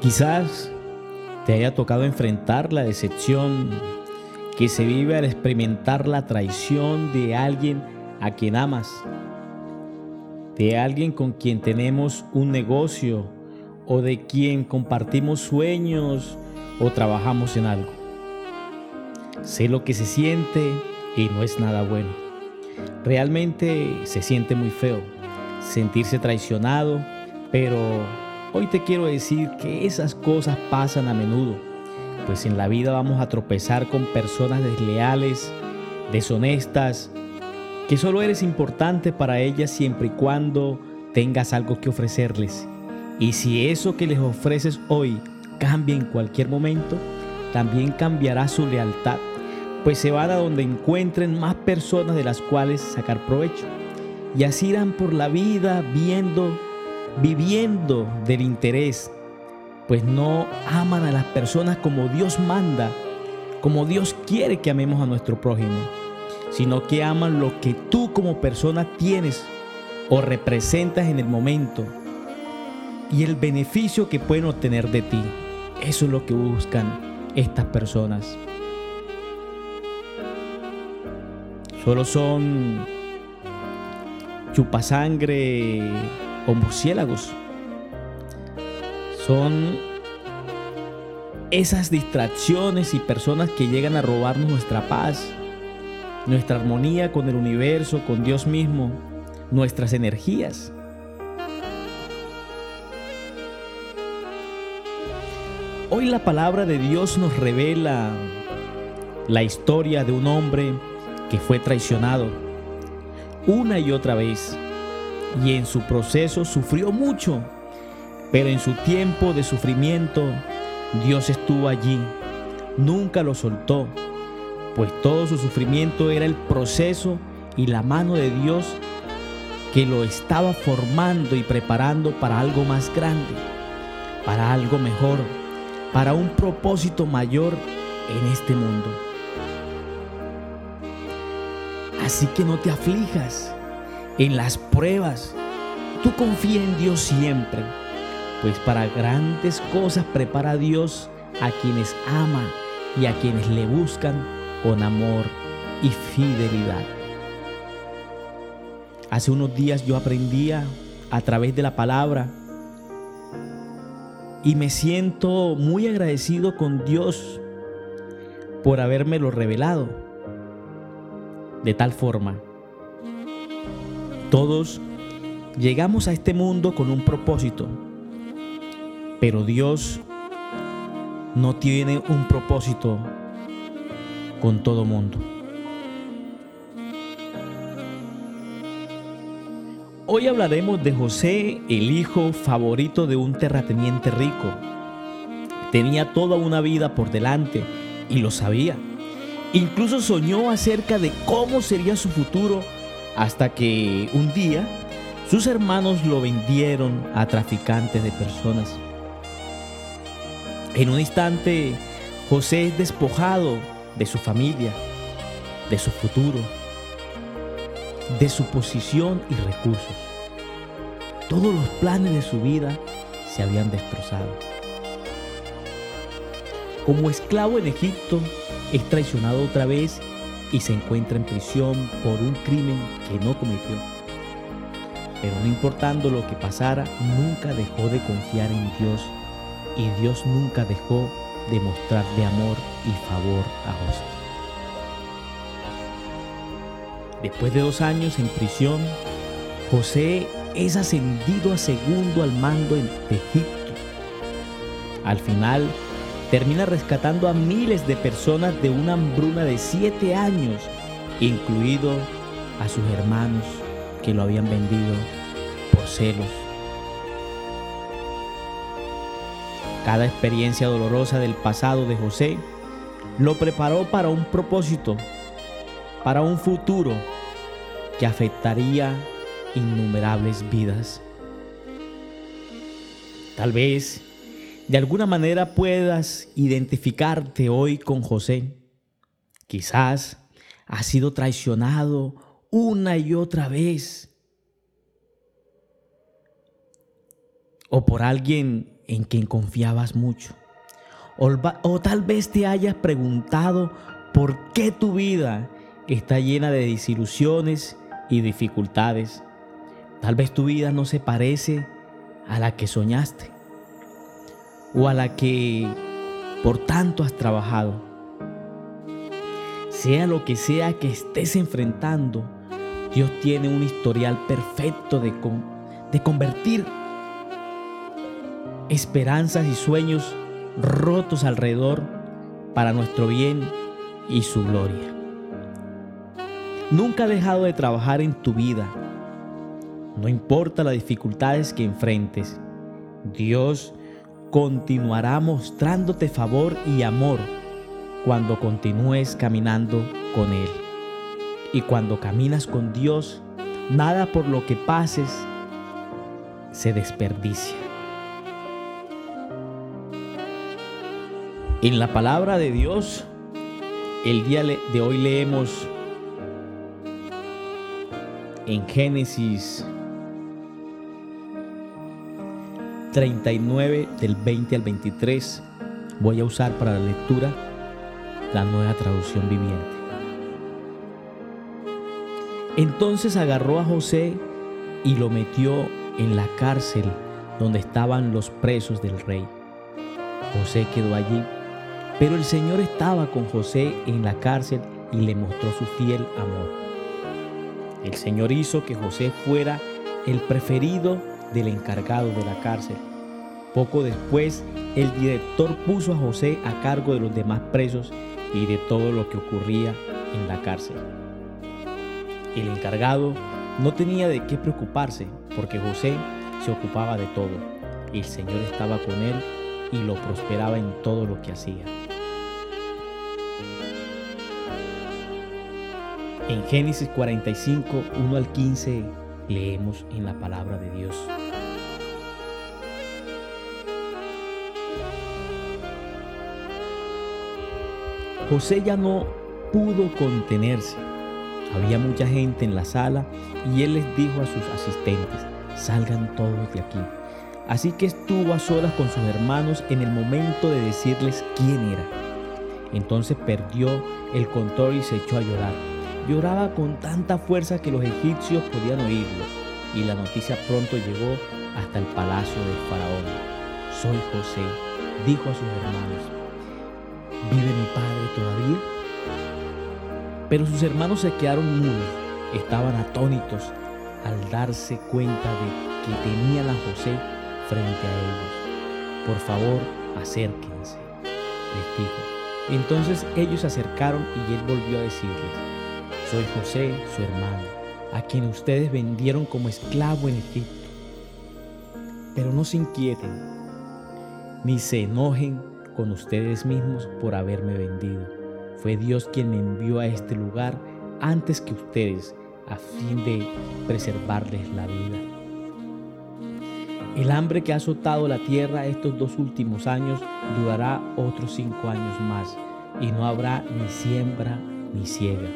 Quizás te haya tocado enfrentar la decepción que se vive al experimentar la traición de alguien a quien amas, de alguien con quien tenemos un negocio o de quien compartimos sueños o trabajamos en algo. Sé lo que se siente y no es nada bueno. Realmente se siente muy feo sentirse traicionado, pero hoy te quiero decir que esas cosas pasan a menudo, pues en la vida vamos a tropezar con personas desleales, deshonestas, que solo eres importante para ellas siempre y cuando tengas algo que ofrecerles. Y si eso que les ofreces hoy cambia en cualquier momento, también cambiará su lealtad, pues se van a donde encuentren más personas de las cuales sacar provecho. Y así irán por la vida viendo, viviendo del interés, pues no aman a las personas como Dios manda, como Dios quiere que amemos a nuestro prójimo, sino que aman lo que tú como persona tienes o representas en el momento y el beneficio que pueden obtener de ti. Eso es lo que buscan estas personas. Solo son chupasangre o murciélagos. Son esas distracciones y personas que llegan a robarnos nuestra paz, nuestra armonía con el universo, con Dios mismo, nuestras energías. Hoy la palabra de Dios nos revela la historia de un hombre que fue traicionado una y otra vez y en su proceso sufrió mucho, pero en su tiempo de sufrimiento Dios estuvo allí, nunca lo soltó, pues todo su sufrimiento era el proceso y la mano de Dios que lo estaba formando y preparando para algo más grande, para algo mejor para un propósito mayor en este mundo. Así que no te aflijas en las pruebas. Tú confía en Dios siempre, pues para grandes cosas prepara Dios a quienes ama y a quienes le buscan con amor y fidelidad. Hace unos días yo aprendía a través de la palabra y me siento muy agradecido con Dios por habérmelo revelado. De tal forma, todos llegamos a este mundo con un propósito, pero Dios no tiene un propósito con todo mundo. Hoy hablaremos de José, el hijo favorito de un terrateniente rico. Tenía toda una vida por delante y lo sabía. Incluso soñó acerca de cómo sería su futuro hasta que un día sus hermanos lo vendieron a traficantes de personas. En un instante, José es despojado de su familia, de su futuro, de su posición y recursos. Todos los planes de su vida se habían destrozado. Como esclavo en Egipto, es traicionado otra vez y se encuentra en prisión por un crimen que no cometió. Pero no importando lo que pasara, nunca dejó de confiar en Dios y Dios nunca dejó de mostrarle amor y favor a José. Después de dos años en prisión, José es ascendido a segundo al mando de Egipto. Al final, termina rescatando a miles de personas de una hambruna de siete años, incluido a sus hermanos que lo habían vendido por celos. Cada experiencia dolorosa del pasado de José lo preparó para un propósito, para un futuro que afectaría innumerables vidas. Tal vez de alguna manera puedas identificarte hoy con José. Quizás has sido traicionado una y otra vez. O por alguien en quien confiabas mucho. O, tal vez te hayas preguntado por qué tu vida está llena de desilusiones y dificultades. Tal vez tu vida no se parece a la que soñaste o a la que por tanto has trabajado. Sea lo que sea que estés enfrentando, Dios tiene un historial perfecto de, de convertir esperanzas y sueños rotos alrededor para nuestro bien y su gloria. Nunca ha dejado de trabajar en tu vida. No importa las dificultades que enfrentes, Dios continuará mostrándote favor y amor cuando continúes caminando con Él. Y cuando caminas con Dios, nada por lo que pases se desperdicia. En la palabra de Dios, el día de hoy leemos en Génesis 39 del 20 al 23. Voy a usar para la lectura la nueva traducción viviente. Entonces agarró a José y lo metió en la cárcel donde estaban los presos del rey. José quedó allí pero el Señor estaba con José en la cárcel y le mostró su fiel amor. El Señor hizo que José fuera el preferido del encargado de la cárcel. Poco después, el director puso a José a cargo de los demás presos y de todo lo que ocurría en la cárcel. El encargado no tenía de qué preocuparse porque José se ocupaba de todo. El Señor estaba con él y lo prosperaba en todo lo que hacía. En Génesis 45, 1 al 15 leemos en la palabra de Dios. José ya no pudo contenerse. Había mucha gente en la sala y él les dijo a sus asistentes, salgan todos de aquí. Así que estuvo a solas con sus hermanos en el momento de decirles quién era. Entonces perdió el control y se echó a llorar. Lloraba con tanta fuerza que los egipcios podían oírlo, y la noticia pronto llegó hasta el palacio del faraón. Soy José, dijo a sus hermanos. ¿Vive mi padre todavía? Pero sus hermanos se quedaron mudos, estaban atónitos al darse cuenta de que tenían a José frente a ellos. Por favor, acérquense, les dijo. Entonces ellos se acercaron y él volvió a decirles, soy José, su hermano, a quien ustedes vendieron como esclavo en Egipto. Pero no se inquieten, ni se enojen con ustedes mismos por haberme vendido. Fue Dios quien me envió a este lugar antes que ustedes, a fin de preservarles la vida. El hambre que ha azotado la tierra estos dos últimos años durará otros cinco años más y no habrá ni siembra ni siega.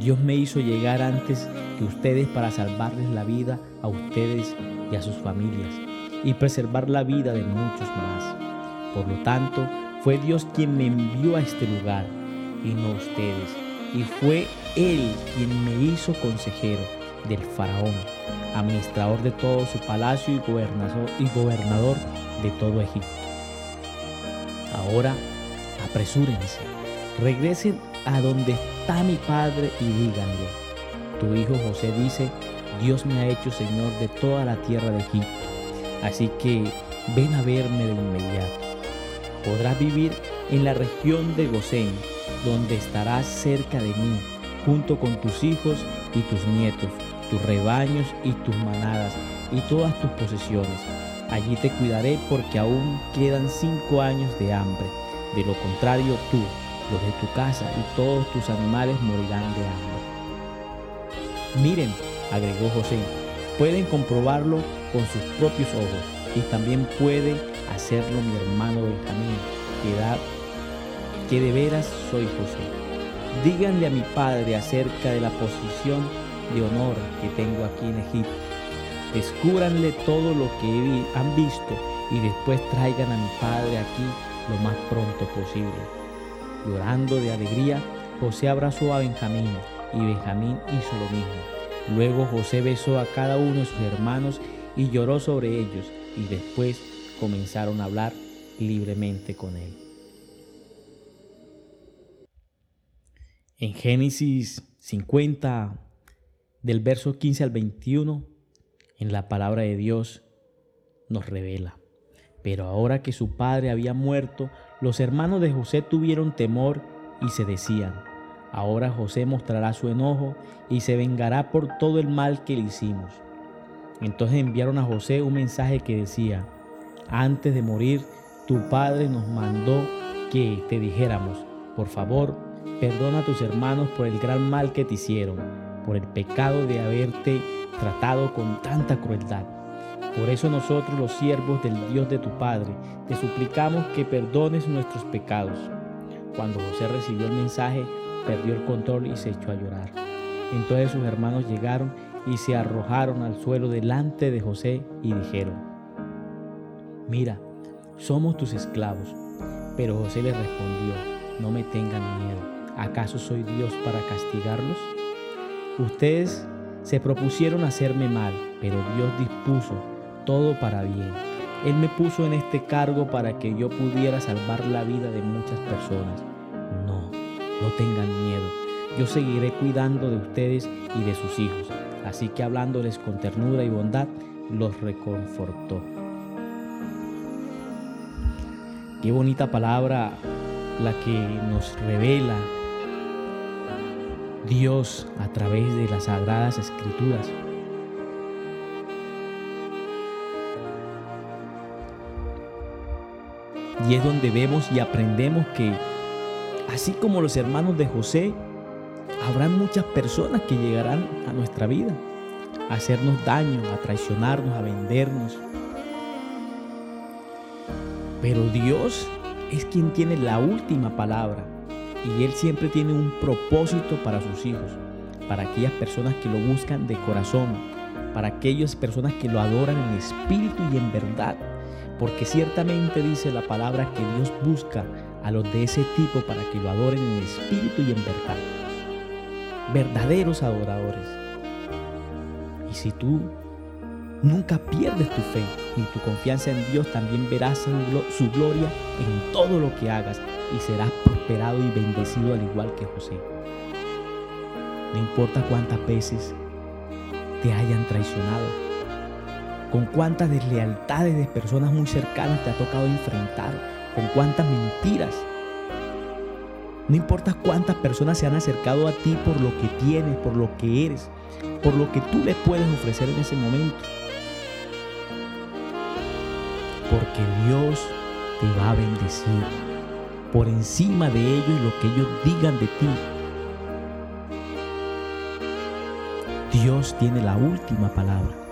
Dios me hizo llegar antes que ustedes para salvarles la vida a ustedes y a sus familias y preservar la vida de muchos más. Por lo tanto, fue Dios quien me envió a este lugar y no ustedes. Y fue Él quien me hizo consejero del faraón administrador de todo su palacio y gobernador, y gobernador de todo Egipto. Ahora, apresúrense, regresen a donde está mi padre y díganle, tu hijo José dice, Dios me ha hecho Señor de toda la tierra de Egipto, así que ven a verme de inmediato. Podrás vivir en la región de Gosén, donde estarás cerca de mí, junto con tus hijos y tus nietos, tus rebaños y tus manadas y todas tus posesiones. Allí te cuidaré porque aún quedan cinco años de hambre. De lo contrario tú, los de tu casa y todos tus animales morirán de hambre. Miren, agregó José, pueden comprobarlo con sus propios ojos y también puede hacerlo mi hermano Benjamín, que, da, que de veras soy José. Díganle a mi padre acerca de la posición de honor que tengo aquí en Egipto. Descúbranle todo lo que han visto y después traigan a mi padre aquí lo más pronto posible. Llorando de alegría, José abrazó a Benjamín y Benjamín hizo lo mismo. Luego José besó a cada uno de sus hermanos y lloró sobre ellos y después comenzaron a hablar libremente con él. En Génesis 50, del verso 15 al 21, en la palabra de Dios nos revela. Pero ahora que su padre había muerto, los hermanos de José tuvieron temor y se decían, ahora José mostrará su enojo y se vengará por todo el mal que le hicimos. Entonces enviaron a José un mensaje que decía, antes de morir, tu padre nos mandó que te dijéramos, por favor, perdona a tus hermanos por el gran mal que te hicieron, por el pecado de haberte tratado con tanta crueldad. Por eso nosotros los siervos del Dios de tu Padre te suplicamos que perdones nuestros pecados. Cuando José recibió el mensaje, perdió el control y se echó a llorar. Entonces sus hermanos llegaron y se arrojaron al suelo delante de José y dijeron, mira, somos tus esclavos. Pero José les respondió, no me tengan miedo, ¿acaso soy Dios para castigarlos? Ustedes se propusieron hacerme mal, pero Dios dispuso todo para bien. Él me puso en este cargo para que yo pudiera salvar la vida de muchas personas. No, no tengan miedo. Yo seguiré cuidando de ustedes y de sus hijos. Así que hablándoles con ternura y bondad, los reconfortó. Qué bonita palabra la que nos revela Dios a través de las sagradas escrituras. Y es donde vemos y aprendemos que, así como los hermanos de José, habrán muchas personas que llegarán a nuestra vida a hacernos daño, a traicionarnos, a vendernos. Pero Dios es quien tiene la última palabra y Él siempre tiene un propósito para sus hijos, para aquellas personas que lo buscan de corazón, para aquellas personas que lo adoran en espíritu y en verdad. Porque ciertamente dice la palabra que Dios busca a los de ese tipo para que lo adoren en espíritu y en verdad. Verdaderos adoradores. Y si tú nunca pierdes tu fe ni tu confianza en Dios, también verás su gloria en todo lo que hagas y serás prosperado y bendecido al igual que José. No importa cuántas veces te hayan traicionado, con cuántas deslealtades de personas muy cercanas te ha tocado enfrentar, con cuántas mentiras. No importa cuántas personas se han acercado a ti por lo que tienes, por lo que eres, por lo que tú les puedes ofrecer en ese momento. Porque Dios te va a bendecir por encima de ellos y lo que ellos digan de ti. Dios tiene la última palabra.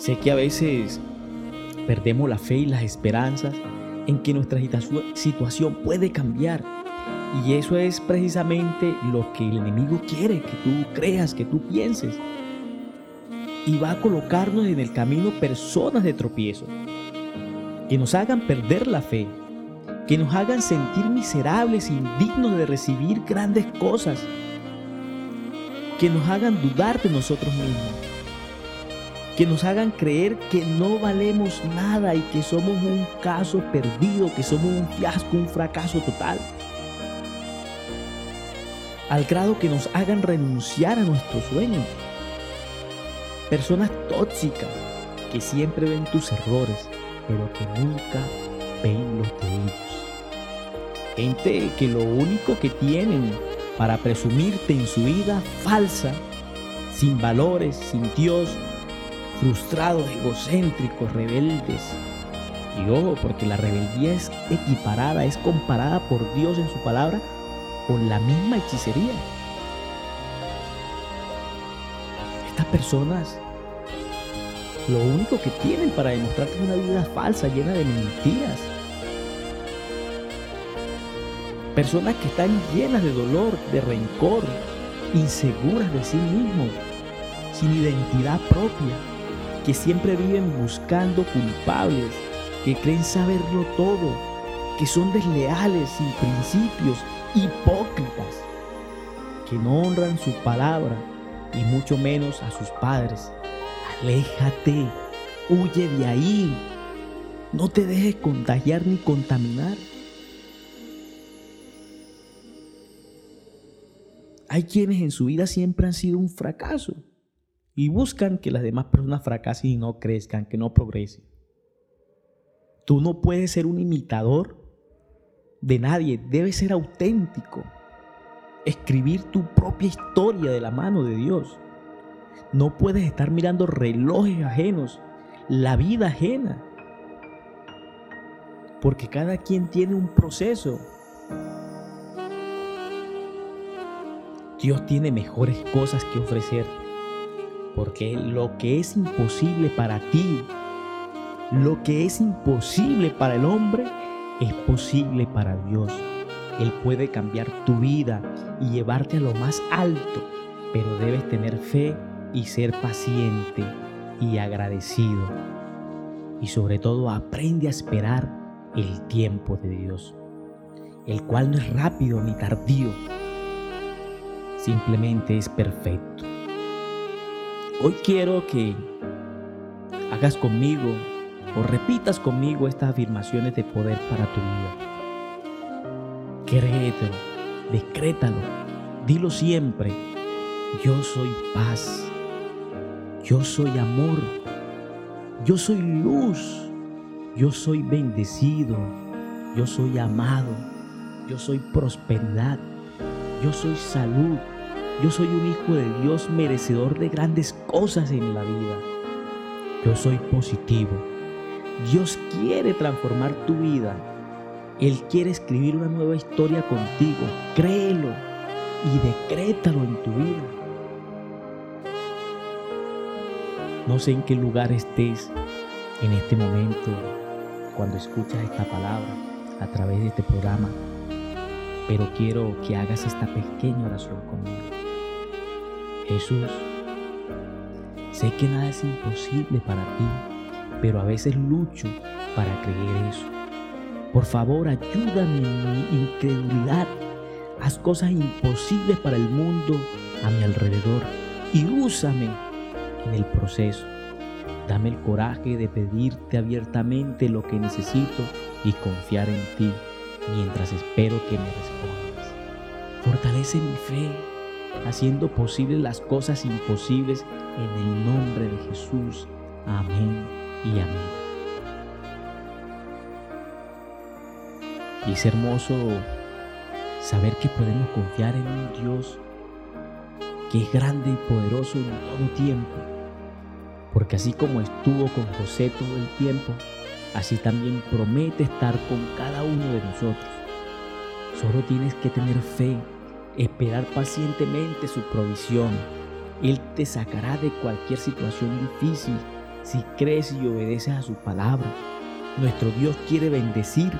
Sé que a veces perdemos la fe y las esperanzas en que nuestra situación puede cambiar. Y eso es precisamente lo que el enemigo quiere, que tú creas, que tú pienses. Y va a colocarnos en el camino personas de tropiezo, que nos hagan perder la fe, que nos hagan sentir miserables, indignos de recibir grandes cosas, que nos hagan dudar de nosotros mismos que nos hagan creer que no valemos nada y que somos un caso perdido, que somos un fiasco, un fracaso total. Al grado que nos hagan renunciar a nuestros sueños. Personas tóxicas que siempre ven tus errores, pero que nunca ven los de ellos. Gente que lo único que tienen para presumirte en su vida falsa, sin valores, sin Dios, frustrados, egocéntricos, rebeldes, Y ojo, porque la rebeldía es equiparada, es comparada por Dios en su palabra con la misma hechicería. Estas personas lo único que tienen para demostrarte es una vida falsa, llena de mentiras. Personas que están llenas de dolor, de rencor, inseguras de sí mismos, sin identidad propia, que siempre viven buscando culpables, que creen saberlo todo, que son desleales, sin principios, hipócritas, que no honran su palabra y mucho menos a sus padres. Aléjate, huye de ahí, no te dejes contagiar ni contaminar. Hay quienes en su vida siempre han sido un fracaso y buscan que las demás personas fracasen y no crezcan, que no progresen. Tú no puedes ser un imitador de nadie, debes ser auténtico. Escribir tu propia historia de la mano de Dios. No puedes estar mirando relojes ajenos, la vida ajena. Porque cada quien tiene un proceso. Dios tiene mejores cosas que ofrecer. Porque lo que es imposible para ti, lo que es imposible para el hombre, es posible para Dios. Él puede cambiar tu vida y llevarte a lo más alto, pero debes tener fe y ser paciente y agradecido. Y sobre todo aprende a esperar el tiempo de Dios, el cual no es rápido ni tardío, simplemente es perfecto. Hoy quiero que hagas conmigo o repitas conmigo estas afirmaciones de poder para tu vida. Créetelo, decrétalo, dilo siempre. Yo soy paz. Yo soy amor. Yo soy luz. Yo soy bendecido. Yo soy amado. Yo soy prosperidad. Yo soy salud. Yo soy un hijo de Dios merecedor de grandes cosas en la vida. Yo soy positivo. Dios quiere transformar tu vida. Él quiere escribir una nueva historia contigo. Créelo y decrétalo en tu vida. No sé en qué lugar estés en este momento cuando escuchas esta palabra a través de este programa, pero quiero que hagas esta pequeña oración conmigo. Jesús, sé que nada es imposible para ti pero a veces lucho para creer eso. Por favor, ayúdame en mi incredulidad. Haz cosas imposibles para el mundo a mi alrededor y úsame en el proceso. Dame el coraje de pedirte abiertamente lo que necesito y confiar en ti mientras espero que me respondas. Fortalece mi fe, haciendo posibles las cosas imposibles en el nombre de Jesús. Amén y amén. Y es hermoso saber que podemos confiar en un Dios que es grande y poderoso en todo tiempo. Porque así como estuvo con José todo el tiempo, así también promete estar con cada uno de nosotros. Solo tienes que tener fe, esperar pacientemente su provisión. Él te sacará de cualquier situación difícil si crees y obedeces a su palabra. Nuestro Dios quiere bendecirte,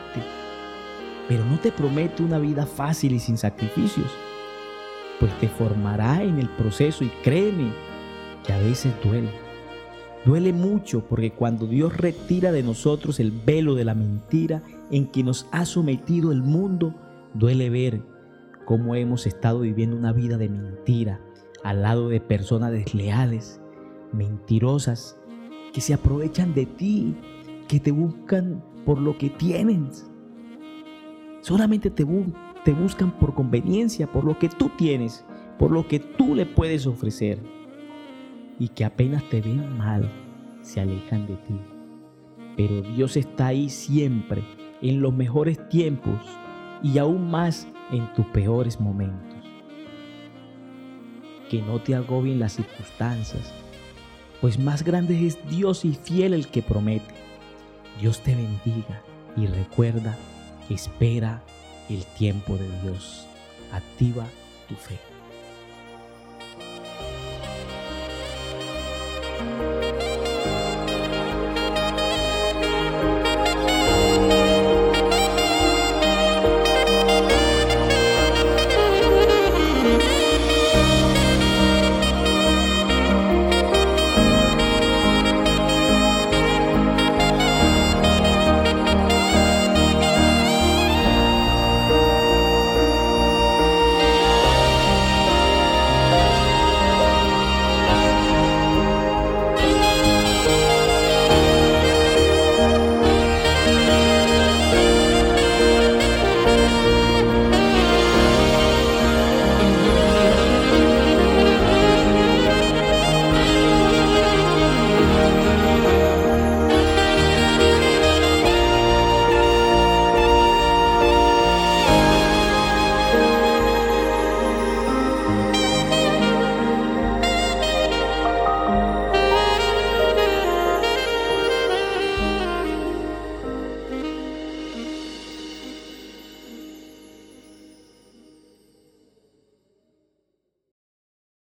pero no te promete una vida fácil y sin sacrificios, pues te formará en el proceso y créeme que a veces duele. Duele mucho porque cuando Dios retira de nosotros el velo de la mentira en que nos ha sometido el mundo, duele ver cómo hemos estado viviendo una vida de mentira al lado de personas desleales, mentirosas, que se aprovechan de ti, que te buscan por lo que tienes. Solamente te, te buscan por conveniencia, por lo que tú tienes, por lo que tú le puedes ofrecer. Y que apenas te ven mal, se alejan de ti. Pero Dios está ahí siempre, en los mejores tiempos y aún más en tus peores momentos. Que no te agobien las circunstancias, pues más grande es Dios y fiel el que promete. Dios te bendiga y recuerda, espera el tiempo de Dios. Activa tu fe.